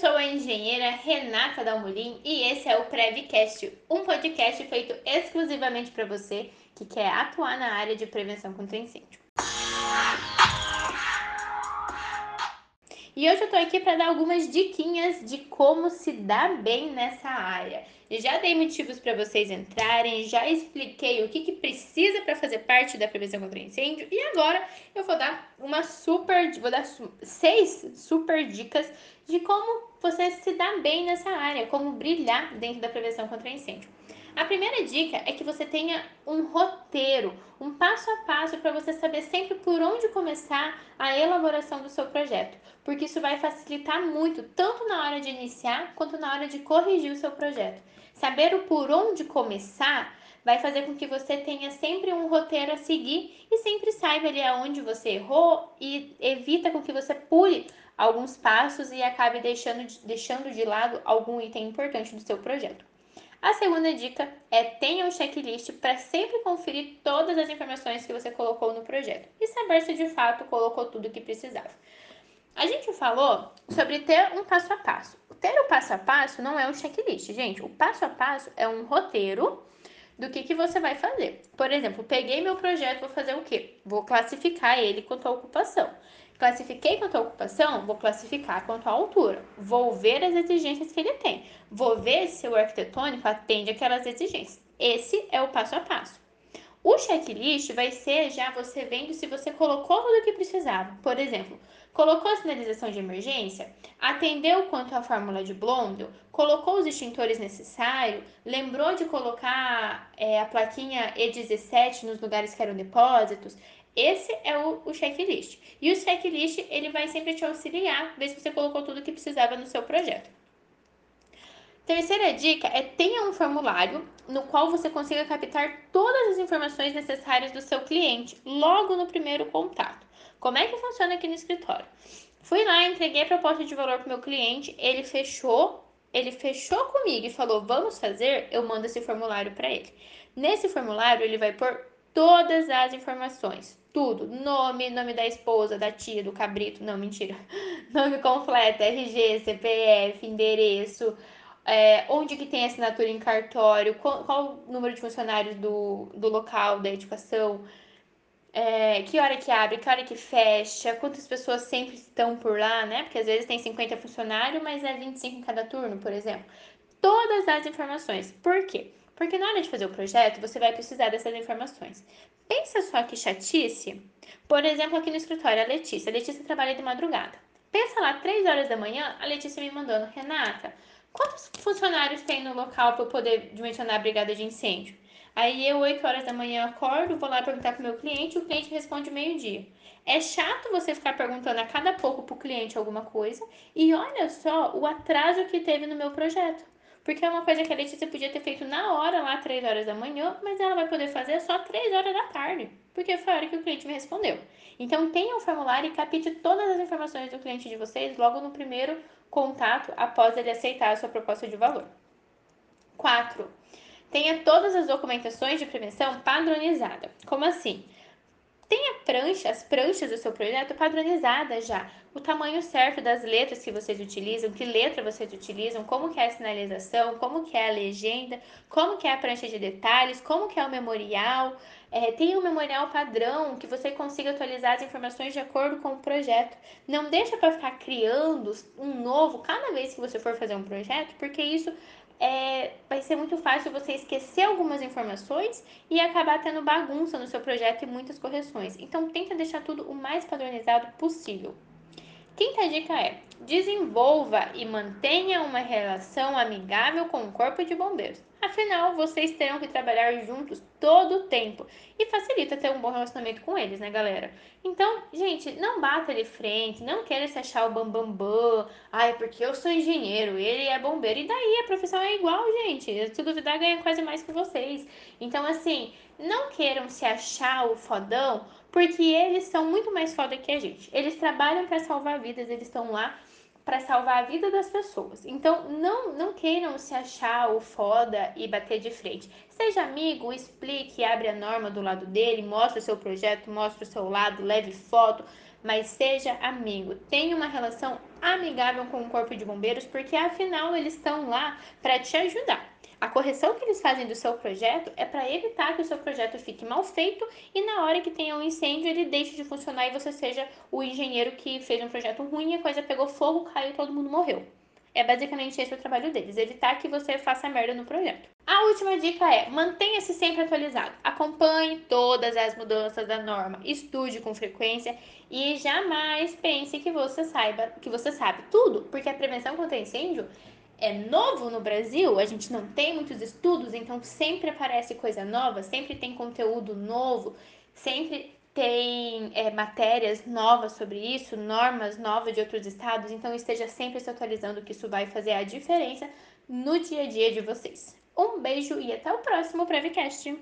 sou a engenheira Renata Dalmolin e esse é o Prevcast, um podcast feito exclusivamente para você que quer atuar na área de prevenção contra incêndio. E hoje eu tô aqui para dar algumas diquinhas de como se dar bem nessa área. Já dei motivos para vocês entrarem, já expliquei o que, que precisa para fazer parte da prevenção contra incêndio e agora eu vou dar uma super, vou dar seis super dicas de como você se dá bem nessa área, como brilhar dentro da prevenção contra incêndio. A primeira dica é que você tenha um roteiro, um passo a passo para você saber sempre por onde começar a elaboração do seu projeto, porque isso vai facilitar muito, tanto na hora de iniciar quanto na hora de corrigir o seu projeto. Saber o por onde começar vai fazer com que você tenha sempre um roteiro a seguir e sempre saiba ali aonde você errou e evita com que você pule alguns passos e acabe deixando de, deixando de lado algum item importante do seu projeto. A segunda dica é tenha um checklist para sempre conferir todas as informações que você colocou no projeto e saber se de fato colocou tudo o que precisava. A gente falou sobre ter um passo a passo. Ter o passo a passo não é um checklist, gente. O passo a passo é um roteiro do que, que você vai fazer. Por exemplo, peguei meu projeto, vou fazer o quê? Vou classificar ele quanto à ocupação. Classifiquei quanto à ocupação, vou classificar quanto à altura. Vou ver as exigências que ele tem. Vou ver se o arquitetônico atende aquelas exigências. Esse é o passo a passo. O checklist vai ser já você vendo se você colocou tudo o que precisava. Por exemplo, colocou a sinalização de emergência, atendeu quanto à fórmula de Blondel, colocou os extintores necessários, lembrou de colocar é, a plaquinha E17 nos lugares que eram depósitos, esse é o, o checklist. E o checklist, ele vai sempre te auxiliar, ver se você colocou tudo que precisava no seu projeto. Terceira dica é tenha um formulário no qual você consiga captar todas as informações necessárias do seu cliente logo no primeiro contato. Como é que funciona aqui no escritório? Fui lá, entreguei a proposta de valor para o meu cliente, ele fechou, ele fechou comigo e falou: "Vamos fazer". Eu mando esse formulário para ele. Nesse formulário ele vai pôr todas as informações, tudo, nome, nome da esposa, da tia, do cabrito, não, mentira, nome completo, RG, CPF, endereço, é, onde que tem assinatura em cartório, qual, qual, o número de funcionários do, do local da educação, é, que hora que abre, que hora que fecha, quantas pessoas sempre estão por lá, né? Porque às vezes tem 50 funcionários, mas é 25 em cada turno, por exemplo. Todas as informações. Por quê? Porque na hora de fazer o projeto, você vai precisar dessas informações. Pensa só que chatice. Por exemplo, aqui no escritório, a Letícia. A Letícia trabalha de madrugada. Pensa lá, 3 horas da manhã, a Letícia me mandando, Renata, quantos funcionários tem no local para eu poder dimensionar a brigada de incêndio? Aí eu, 8 horas da manhã, acordo, vou lá perguntar para o meu cliente, o cliente responde meio-dia. É chato você ficar perguntando a cada pouco para o cliente alguma coisa e olha só o atraso que teve no meu projeto. Porque é uma coisa que a Letícia podia ter feito na hora, lá, 3 horas da manhã, mas ela vai poder fazer só 3 horas da tarde, porque foi a hora que o cliente me respondeu. Então, tenha um formulário e capite todas as informações do cliente de vocês logo no primeiro contato, após ele aceitar a sua proposta de valor. 4. Tenha todas as documentações de prevenção padronizada. Como assim? Tenha prancha, as pranchas do seu projeto padronizadas já. O tamanho certo das letras que vocês utilizam, que letra vocês utilizam, como que é a sinalização, como que é a legenda, como que é a prancha de detalhes, como que é o memorial. É, tenha um memorial padrão que você consiga atualizar as informações de acordo com o projeto. Não deixa para ficar criando um novo cada vez que você for fazer um projeto, porque isso é, vai ser muito fácil você esquecer algumas informações e acabar tendo bagunça no seu projeto e muitas correções. Então, tenta deixar tudo o mais padronizado possível. Quinta dica é: desenvolva e mantenha uma relação amigável com o Corpo de Bombeiros. Afinal, vocês terão que trabalhar juntos todo o tempo e facilita ter um bom relacionamento com eles, né, galera? Então, gente, não bata de frente, não queira se achar o bambambam. Bam, bam. Ai, porque eu sou engenheiro, ele é bombeiro. E daí a profissão é igual, gente. Se duvidar, ganha quase mais que vocês. Então, assim, não queiram se achar o fodão, porque eles são muito mais foda que a gente. Eles trabalham para salvar vidas, eles estão lá para salvar a vida das pessoas. Então, não, não queiram se achar o foda e bater de frente. Seja amigo, explique, abre a norma do lado dele, mostre o seu projeto, mostre o seu lado, leve foto, mas seja amigo. Tenha uma relação amigável com o corpo de bombeiros, porque afinal eles estão lá para te ajudar. A correção que eles fazem do seu projeto é para evitar que o seu projeto fique mal feito e na hora que tenha um incêndio ele deixe de funcionar e você seja o engenheiro que fez um projeto ruim, a coisa pegou fogo, caiu, todo mundo morreu. É basicamente esse o trabalho deles, evitar que você faça merda no projeto. A última dica é: mantenha-se sempre atualizado. Acompanhe todas as mudanças da norma, estude com frequência e jamais pense que você saiba, que você sabe tudo, porque a prevenção contra incêndio é novo no Brasil, a gente não tem muitos estudos, então sempre aparece coisa nova, sempre tem conteúdo novo, sempre tem é, matérias novas sobre isso, normas novas de outros estados, então esteja sempre se atualizando, que isso vai fazer a diferença no dia a dia de vocês. Um beijo e até o próximo Prevcast!